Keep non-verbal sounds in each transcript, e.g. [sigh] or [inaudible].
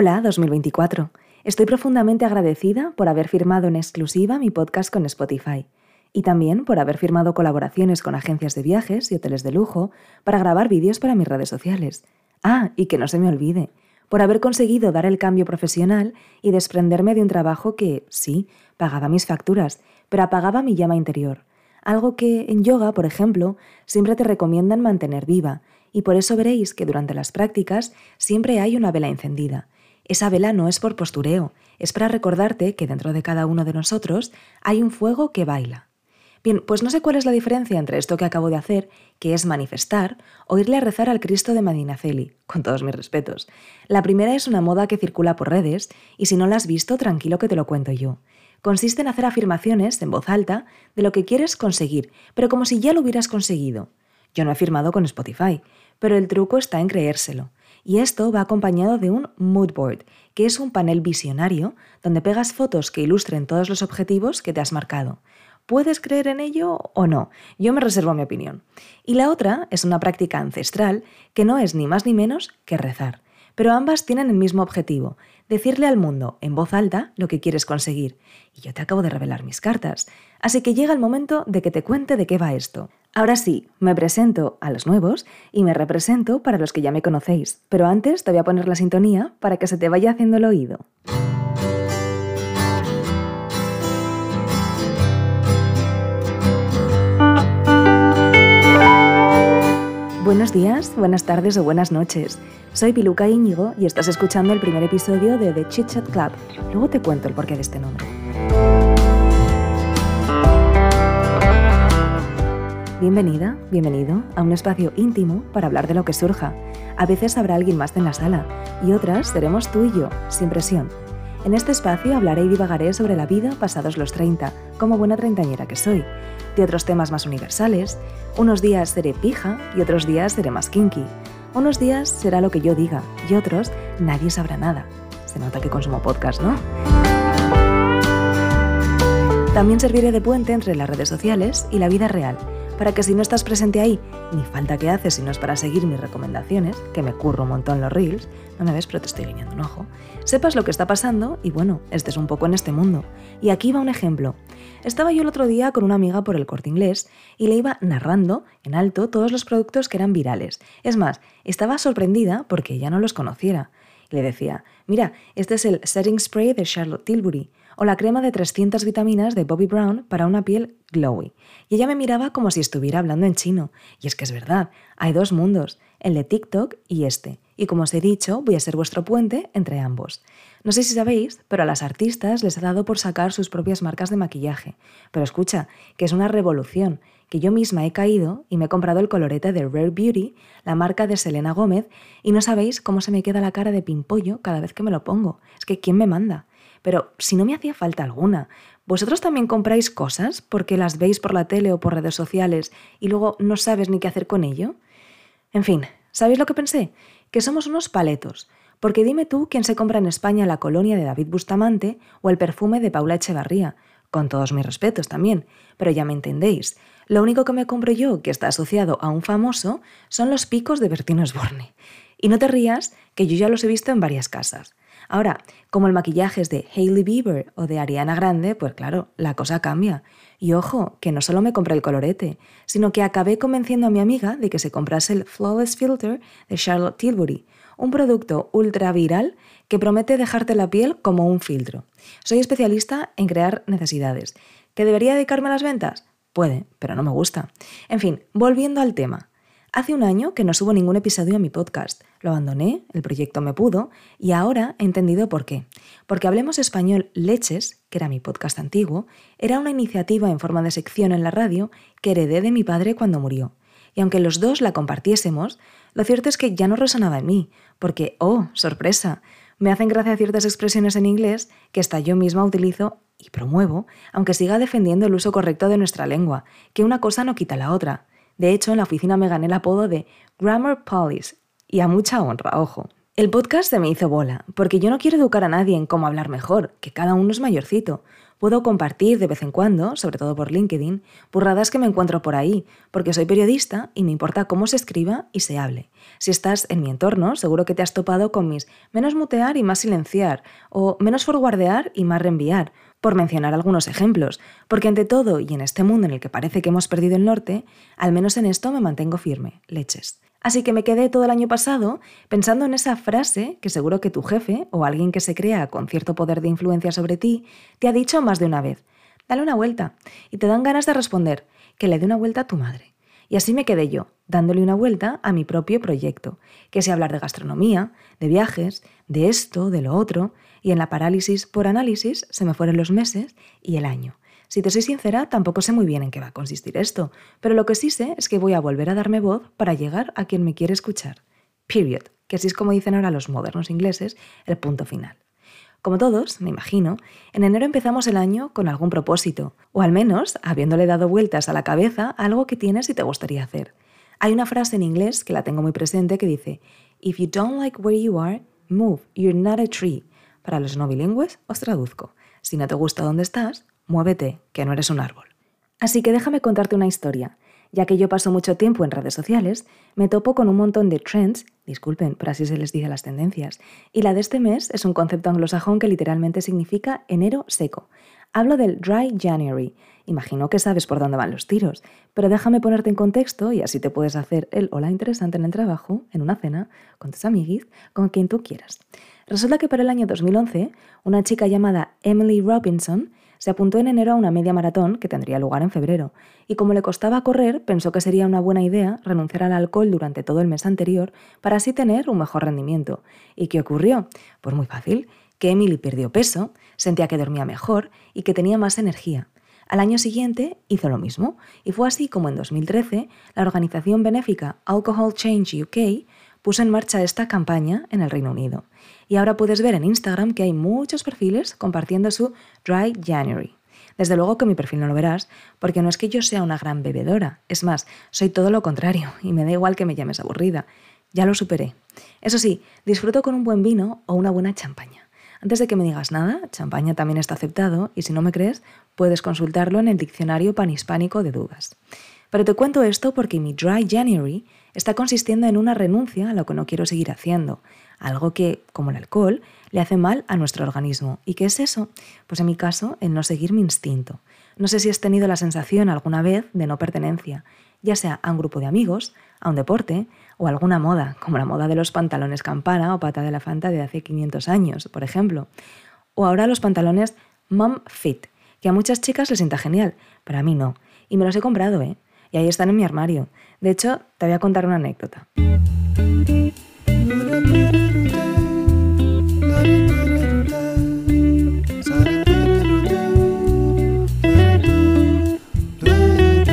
Hola 2024. Estoy profundamente agradecida por haber firmado en exclusiva mi podcast con Spotify y también por haber firmado colaboraciones con agencias de viajes y hoteles de lujo para grabar vídeos para mis redes sociales. Ah, y que no se me olvide, por haber conseguido dar el cambio profesional y desprenderme de un trabajo que, sí, pagaba mis facturas, pero apagaba mi llama interior. Algo que en yoga, por ejemplo, siempre te recomiendan mantener viva, y por eso veréis que durante las prácticas siempre hay una vela encendida esa vela no es por postureo, es para recordarte que dentro de cada uno de nosotros hay un fuego que baila. Bien, pues no sé cuál es la diferencia entre esto que acabo de hacer, que es manifestar, o irle a rezar al Cristo de Madinaceli, con todos mis respetos. La primera es una moda que circula por redes, y si no la has visto, tranquilo que te lo cuento yo. Consiste en hacer afirmaciones en voz alta de lo que quieres conseguir, pero como si ya lo hubieras conseguido. Yo no he firmado con Spotify, pero el truco está en creérselo. Y esto va acompañado de un mood board, que es un panel visionario donde pegas fotos que ilustren todos los objetivos que te has marcado. ¿Puedes creer en ello o no? Yo me reservo mi opinión. Y la otra es una práctica ancestral que no es ni más ni menos que rezar. Pero ambas tienen el mismo objetivo, decirle al mundo en voz alta lo que quieres conseguir. Y yo te acabo de revelar mis cartas. Así que llega el momento de que te cuente de qué va esto. Ahora sí, me presento a los nuevos y me represento para los que ya me conocéis, pero antes te voy a poner la sintonía para que se te vaya haciendo el oído. Buenos días, buenas tardes o buenas noches. Soy Piluca Íñigo y estás escuchando el primer episodio de The Chit Chat Club. Luego te cuento el porqué de este nombre. Bienvenida, bienvenido a un espacio íntimo para hablar de lo que surja. A veces habrá alguien más en la sala y otras seremos tú y yo, sin presión. En este espacio hablaré y divagaré sobre la vida pasados los 30, como buena treintañera que soy, de otros temas más universales. Unos días seré pija y otros días seré más kinky. Unos días será lo que yo diga y otros nadie sabrá nada. Se nota que consumo podcast, ¿no? También serviré de puente entre las redes sociales y la vida real para que si no estás presente ahí, ni falta que haces si no es para seguir mis recomendaciones, que me curro un montón los reels, no me ves pero te estoy guiñando un ojo, sepas lo que está pasando y bueno, estés un poco en este mundo. Y aquí va un ejemplo. Estaba yo el otro día con una amiga por el corte inglés y le iba narrando en alto todos los productos que eran virales. Es más, estaba sorprendida porque ella no los conociera. le decía, mira, este es el Setting Spray de Charlotte Tilbury o la crema de 300 vitaminas de Bobby Brown para una piel glowy. Y ella me miraba como si estuviera hablando en chino. Y es que es verdad, hay dos mundos, el de TikTok y este. Y como os he dicho, voy a ser vuestro puente entre ambos. No sé si sabéis, pero a las artistas les ha dado por sacar sus propias marcas de maquillaje. Pero escucha, que es una revolución, que yo misma he caído y me he comprado el colorete de Rare Beauty, la marca de Selena Gómez, y no sabéis cómo se me queda la cara de pimpollo cada vez que me lo pongo. Es que ¿quién me manda? Pero si no me hacía falta alguna, ¿vosotros también compráis cosas porque las veis por la tele o por redes sociales y luego no sabes ni qué hacer con ello? En fin, ¿sabéis lo que pensé? Que somos unos paletos. Porque dime tú quién se compra en España la colonia de David Bustamante o el perfume de Paula Echevarría, con todos mis respetos también, pero ya me entendéis. Lo único que me compro yo que está asociado a un famoso son los picos de Bertino Osborne. Y no te rías, que yo ya los he visto en varias casas. Ahora, como el maquillaje es de Hailey Bieber o de Ariana Grande, pues claro, la cosa cambia. Y ojo, que no solo me compré el colorete, sino que acabé convenciendo a mi amiga de que se comprase el Flawless Filter de Charlotte Tilbury, un producto ultra viral que promete dejarte la piel como un filtro. Soy especialista en crear necesidades. ¿Que debería dedicarme a las ventas? Puede, pero no me gusta. En fin, volviendo al tema. Hace un año que no subo ningún episodio a mi podcast. Lo abandoné, el proyecto me pudo, y ahora he entendido por qué. Porque Hablemos Español Leches, que era mi podcast antiguo, era una iniciativa en forma de sección en la radio que heredé de mi padre cuando murió. Y aunque los dos la compartiésemos, lo cierto es que ya no resonaba en mí, porque, oh, sorpresa, me hacen gracia ciertas expresiones en inglés que hasta yo misma utilizo y promuevo, aunque siga defendiendo el uso correcto de nuestra lengua, que una cosa no quita la otra. De hecho, en la oficina me gané el apodo de Grammar Police, y a mucha honra, ojo. El podcast se me hizo bola, porque yo no quiero educar a nadie en cómo hablar mejor, que cada uno es mayorcito. Puedo compartir de vez en cuando, sobre todo por LinkedIn, burradas que me encuentro por ahí, porque soy periodista y me importa cómo se escriba y se hable. Si estás en mi entorno, seguro que te has topado con mis menos mutear y más silenciar, o menos forwardear y más reenviar, por mencionar algunos ejemplos, porque ante todo y en este mundo en el que parece que hemos perdido el norte, al menos en esto me mantengo firme, leches. Así que me quedé todo el año pasado pensando en esa frase que seguro que tu jefe o alguien que se crea con cierto poder de influencia sobre ti te ha dicho más de una vez. Dale una vuelta. Y te dan ganas de responder que le dé una vuelta a tu madre. Y así me quedé yo, dándole una vuelta a mi propio proyecto, que es hablar de gastronomía, de viajes, de esto, de lo otro, y en la parálisis por análisis se me fueron los meses y el año. Si te soy sincera, tampoco sé muy bien en qué va a consistir esto, pero lo que sí sé es que voy a volver a darme voz para llegar a quien me quiere escuchar. Period, que así es como dicen ahora los modernos ingleses, el punto final. Como todos, me imagino, en enero empezamos el año con algún propósito, o al menos habiéndole dado vueltas a la cabeza a algo que tienes y te gustaría hacer. Hay una frase en inglés que la tengo muy presente que dice, If you don't like where you are, move, you're not a tree. Para los no bilingües os traduzco, si no te gusta dónde estás, muévete, que no eres un árbol. Así que déjame contarte una historia. Ya que yo paso mucho tiempo en redes sociales, me topo con un montón de trends, disculpen, pero así se les dice las tendencias, y la de este mes es un concepto anglosajón que literalmente significa enero seco. Hablo del Dry January. Imagino que sabes por dónde van los tiros, pero déjame ponerte en contexto y así te puedes hacer el hola interesante en el trabajo, en una cena, con tus amiguis, con quien tú quieras. Resulta que para el año 2011, una chica llamada Emily Robinson se apuntó en enero a una media maratón que tendría lugar en febrero, y como le costaba correr, pensó que sería una buena idea renunciar al alcohol durante todo el mes anterior para así tener un mejor rendimiento. ¿Y qué ocurrió? Pues muy fácil, que Emily perdió peso, sentía que dormía mejor y que tenía más energía. Al año siguiente hizo lo mismo, y fue así como en 2013 la organización benéfica Alcohol Change UK puso en marcha esta campaña en el Reino Unido. Y ahora puedes ver en Instagram que hay muchos perfiles compartiendo su Dry January. Desde luego que mi perfil no lo verás, porque no es que yo sea una gran bebedora, es más, soy todo lo contrario y me da igual que me llames aburrida. Ya lo superé. Eso sí, disfruto con un buen vino o una buena champaña. Antes de que me digas nada, champaña también está aceptado y si no me crees, puedes consultarlo en el diccionario panhispánico de dudas. Pero te cuento esto porque mi Dry January está consistiendo en una renuncia a lo que no quiero seguir haciendo, algo que, como el alcohol, le hace mal a nuestro organismo. ¿Y qué es eso? Pues en mi caso, el no seguir mi instinto. No sé si has tenido la sensación alguna vez de no pertenencia, ya sea a un grupo de amigos, a un deporte o a alguna moda, como la moda de los pantalones campana o pata de la fanta de hace 500 años, por ejemplo. O ahora los pantalones mom fit, que a muchas chicas les sienta genial, pero a mí no. Y me los he comprado, ¿eh? Y ahí están en mi armario. De hecho, te voy a contar una anécdota.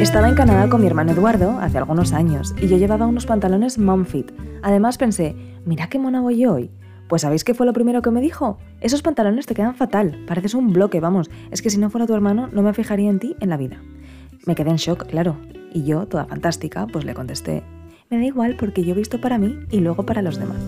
Estaba en Canadá con mi hermano Eduardo hace algunos años y yo llevaba unos pantalones mom fit. Además pensé, mira qué mona voy hoy. Pues ¿sabéis qué fue lo primero que me dijo? Esos pantalones te quedan fatal, pareces un bloque, vamos, es que si no fuera tu hermano no me fijaría en ti en la vida. Me quedé en shock, claro, y yo, toda fantástica, pues le contesté, me da igual porque yo he visto para mí y luego para los demás.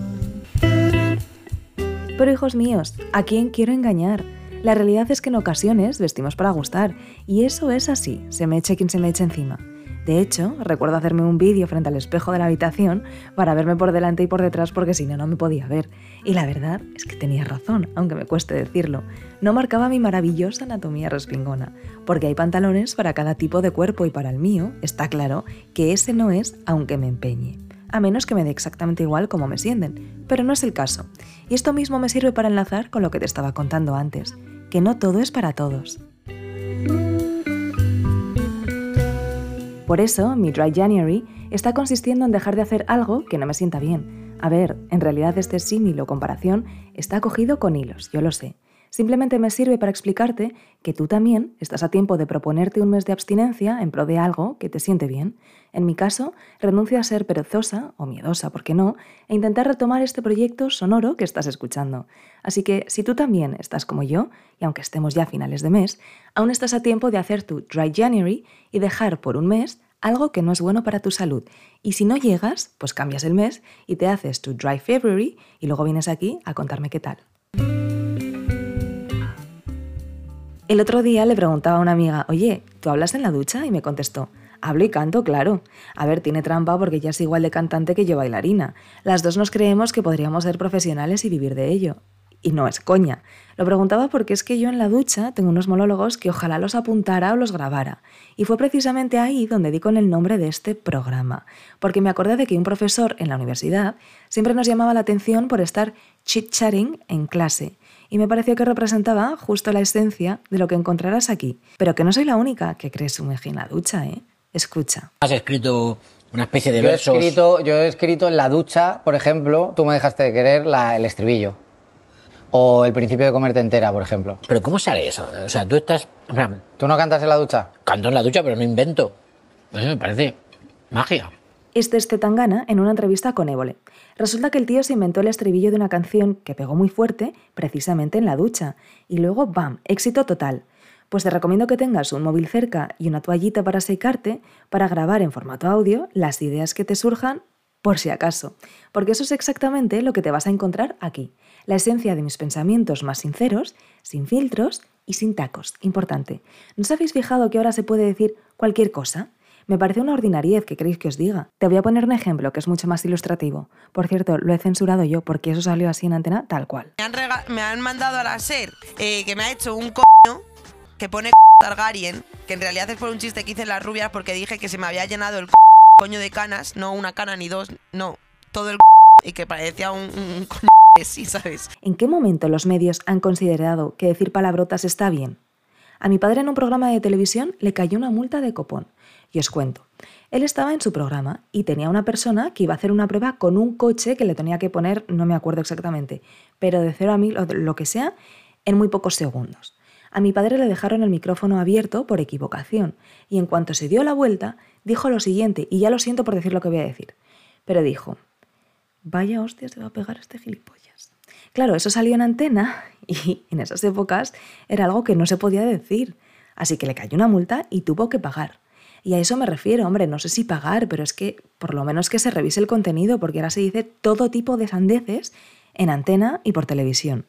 Pero hijos míos, ¿a quién quiero engañar? La realidad es que en ocasiones vestimos para gustar, y eso es así, se me eche quien se me eche encima. De hecho, recuerdo hacerme un vídeo frente al espejo de la habitación para verme por delante y por detrás porque si no, no me podía ver. Y la verdad es que tenía razón, aunque me cueste decirlo. No marcaba mi maravillosa anatomía respingona, porque hay pantalones para cada tipo de cuerpo y para el mío, está claro que ese no es aunque me empeñe. A menos que me dé exactamente igual como me sienten, pero no es el caso. Y esto mismo me sirve para enlazar con lo que te estaba contando antes, que no todo es para todos. Por eso, mi Dry January está consistiendo en dejar de hacer algo que no me sienta bien. A ver, en realidad este símil o comparación está cogido con hilos, yo lo sé. Simplemente me sirve para explicarte que tú también estás a tiempo de proponerte un mes de abstinencia en pro de algo que te siente bien. En mi caso, renuncio a ser perezosa o miedosa, ¿por qué no?, e intentar retomar este proyecto sonoro que estás escuchando. Así que si tú también estás como yo, y aunque estemos ya a finales de mes, aún estás a tiempo de hacer tu Dry January y dejar por un mes algo que no es bueno para tu salud. Y si no llegas, pues cambias el mes y te haces tu Dry February y luego vienes aquí a contarme qué tal. El otro día le preguntaba a una amiga, oye, ¿tú hablas en la ducha? Y me contestó, hablo y canto, claro. A ver, tiene trampa porque ella es igual de cantante que yo bailarina. Las dos nos creemos que podríamos ser profesionales y vivir de ello. Y no es coña. Lo preguntaba porque es que yo en la ducha tengo unos monólogos que ojalá los apuntara o los grabara. Y fue precisamente ahí donde di con el nombre de este programa. Porque me acordé de que un profesor en la universidad siempre nos llamaba la atención por estar chit-chatting en clase. Y me pareció que representaba justo la esencia de lo que encontrarás aquí. Pero que no soy la única que cree sumergir en la ducha, ¿eh? Escucha. Has escrito una especie de Yo he, versos. escrito, yo he escrito en la ducha, por ejemplo, tú me dejaste de querer la- el estribillo. O el principio de comerte entera, por ejemplo. Pero ¿cómo sale eso? O sea, tú estás... ¿Tú no cantas en la ducha? canto en la ducha, pero no invento. Eso me parece magia. Este es Tangana en una entrevista con Évole. Resulta que el tío se inventó el estribillo de una canción que pegó muy fuerte precisamente en la ducha. Y luego, ¡bam!, éxito total. Pues te recomiendo que tengas un móvil cerca y una toallita para secarte para grabar en formato audio las ideas que te surjan por si acaso. Porque eso es exactamente lo que te vas a encontrar aquí. La esencia de mis pensamientos más sinceros, sin filtros y sin tacos. Importante. ¿No os habéis fijado que ahora se puede decir cualquier cosa? Me parece una ordinariez que queréis que os diga. Te voy a poner un ejemplo que es mucho más ilustrativo. Por cierto, lo he censurado yo porque eso salió así en antena tal cual. Me han, me han mandado a la SER eh, que me ha hecho un coño que pone Targaryen, que en realidad es por un chiste que hice en las rubias porque dije que se me había llenado el de canas, no una cana ni dos, no, todo el [laughs] y que parecía un, ¿sabes? ¿En qué momento los medios han considerado que decir palabrotas está bien? A mi padre en un programa de televisión le cayó una multa de copón. Y os cuento. Él estaba en su programa y tenía una persona que iba a hacer una prueba con un coche que le tenía que poner, no me acuerdo exactamente, pero de cero a mil o lo que sea, en muy pocos segundos. A mi padre le dejaron el micrófono abierto por equivocación y en cuanto se dio la vuelta, dijo lo siguiente, y ya lo siento por decir lo que voy a decir, pero dijo, vaya hostia se va a pegar este gilipollas. Claro, eso salió en antena [laughs] y en esas épocas era algo que no se podía decir. Así que le cayó una multa y tuvo que pagar. Y a eso me refiero, hombre, no sé si pagar, pero es que por lo menos que se revise el contenido, porque ahora se dice todo tipo de sandeces en antena y por televisión.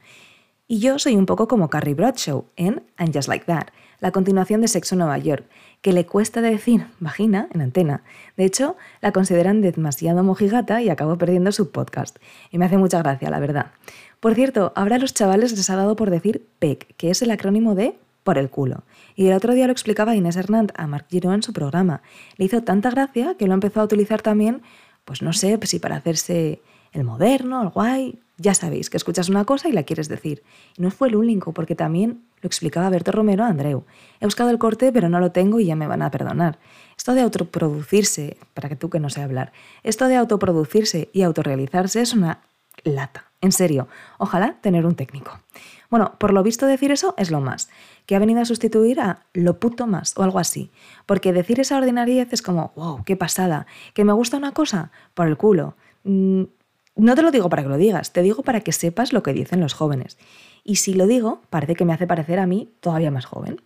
Y yo soy un poco como Carrie Bradshaw en And Just Like That, la continuación de Sexo Nueva York, que le cuesta decir [laughs] vagina en antena. De hecho, la consideran demasiado mojigata y acabo perdiendo su podcast. Y me hace mucha gracia, la verdad. Por cierto, ahora a los chavales les ha dado por decir PEC, que es el acrónimo de por el culo. Y el otro día lo explicaba Inés Hernán a Marc Giró en su programa. Le hizo tanta gracia que lo empezó a utilizar también, pues no sé, si para hacerse el moderno, el guay. Ya sabéis que escuchas una cosa y la quieres decir. Y no fue el único, porque también lo explicaba Berto Romero a Andreu. He buscado el corte, pero no lo tengo y ya me van a perdonar. Esto de autoproducirse, para que tú que no sé hablar, esto de autoproducirse y autorrealizarse es una lata. En serio, ojalá tener un técnico. Bueno, por lo visto decir eso es lo más, que ha venido a sustituir a lo puto más o algo así. Porque decir esa ordinariedad es como, wow, qué pasada, que me gusta una cosa, por el culo. Mm, no te lo digo para que lo digas, te digo para que sepas lo que dicen los jóvenes. Y si lo digo, parece que me hace parecer a mí todavía más joven.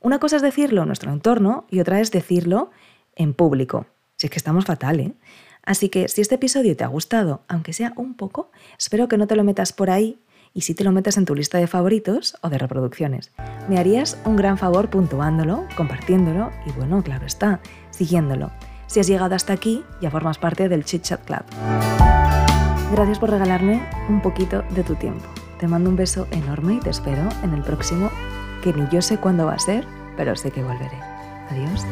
Una cosa es decirlo en nuestro entorno y otra es decirlo en público. Si es que estamos fatal, ¿eh? Así que si este episodio te ha gustado, aunque sea un poco, espero que no te lo metas por ahí y si te lo metas en tu lista de favoritos o de reproducciones. Me harías un gran favor puntuándolo, compartiéndolo y bueno, claro está, siguiéndolo. Si has llegado hasta aquí, ya formas parte del Chit Chat Club. Gracias por regalarme un poquito de tu tiempo. Te mando un beso enorme y te espero en el próximo, que ni yo sé cuándo va a ser, pero sé que volveré. Adiós.